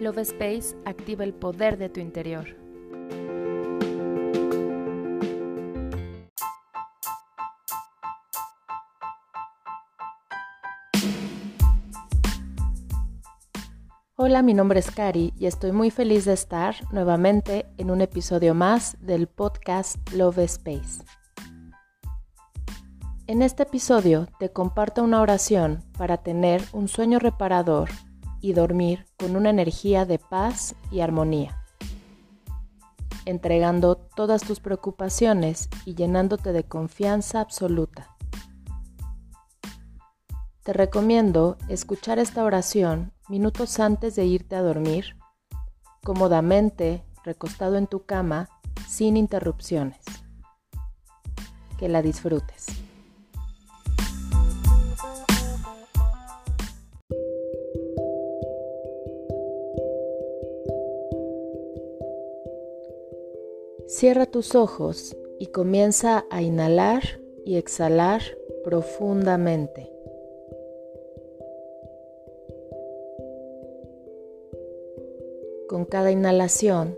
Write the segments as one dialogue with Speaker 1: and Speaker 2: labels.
Speaker 1: Love Space activa el poder de tu interior. Hola, mi nombre es Cari y estoy muy feliz de estar nuevamente en un episodio más del podcast Love Space. En este episodio te comparto una oración para tener un sueño reparador y dormir con una energía de paz y armonía, entregando todas tus preocupaciones y llenándote de confianza absoluta. Te recomiendo escuchar esta oración minutos antes de irte a dormir, cómodamente recostado en tu cama, sin interrupciones. Que la disfrutes. Cierra tus ojos y comienza a inhalar y exhalar profundamente. Con cada inhalación,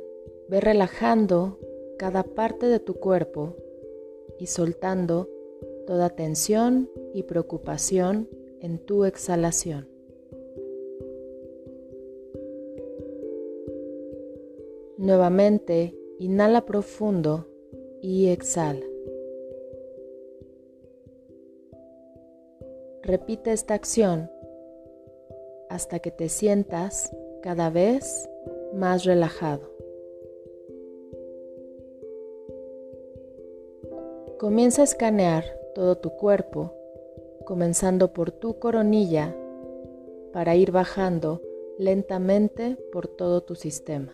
Speaker 1: ve relajando cada parte de tu cuerpo y soltando toda tensión y preocupación en tu exhalación. Nuevamente, inhala profundo y exhala. Repite esta acción hasta que te sientas cada vez más relajado. Comienza a escanear todo tu cuerpo, comenzando por tu coronilla para ir bajando lentamente por todo tu sistema.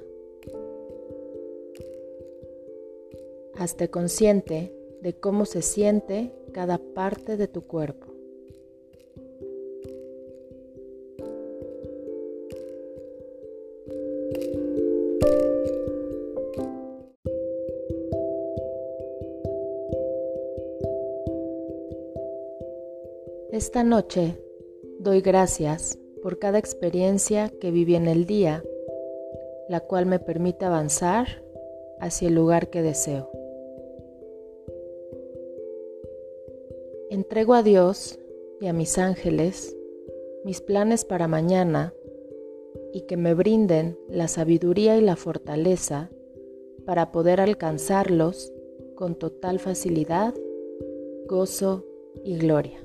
Speaker 1: Hazte consciente de cómo se siente cada parte de tu cuerpo. Esta noche doy gracias por cada experiencia que viví en el día, la cual me permite avanzar hacia el lugar que deseo. Entrego a Dios y a mis ángeles mis planes para mañana y que me brinden la sabiduría y la fortaleza para poder alcanzarlos con total facilidad, gozo y gloria.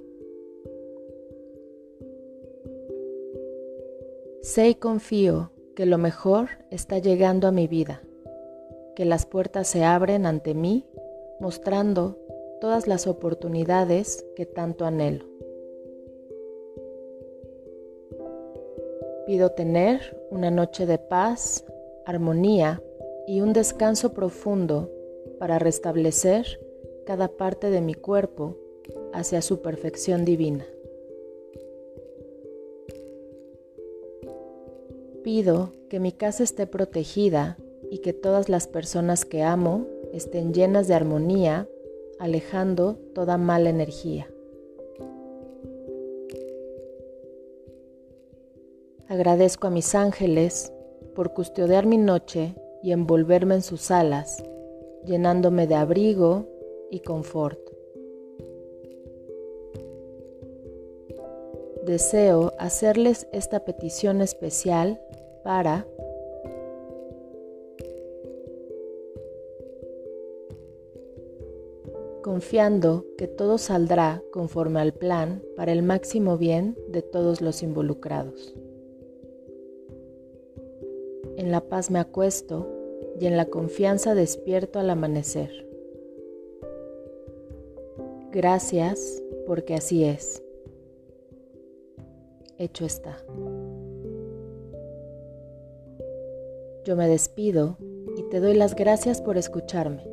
Speaker 1: Sé y confío que lo mejor está llegando a mi vida, que las puertas se abren ante mí mostrando todas las oportunidades que tanto anhelo. Pido tener una noche de paz, armonía y un descanso profundo para restablecer cada parte de mi cuerpo hacia su perfección divina. Pido que mi casa esté protegida y que todas las personas que amo estén llenas de armonía, alejando toda mala energía. Agradezco a mis ángeles por custodiar mi noche y envolverme en sus alas, llenándome de abrigo y confort. Deseo hacerles esta petición especial para confiando que todo saldrá conforme al plan para el máximo bien de todos los involucrados. En la paz me acuesto y en la confianza despierto al amanecer. Gracias porque así es. Hecho está. Yo me despido y te doy las gracias por escucharme.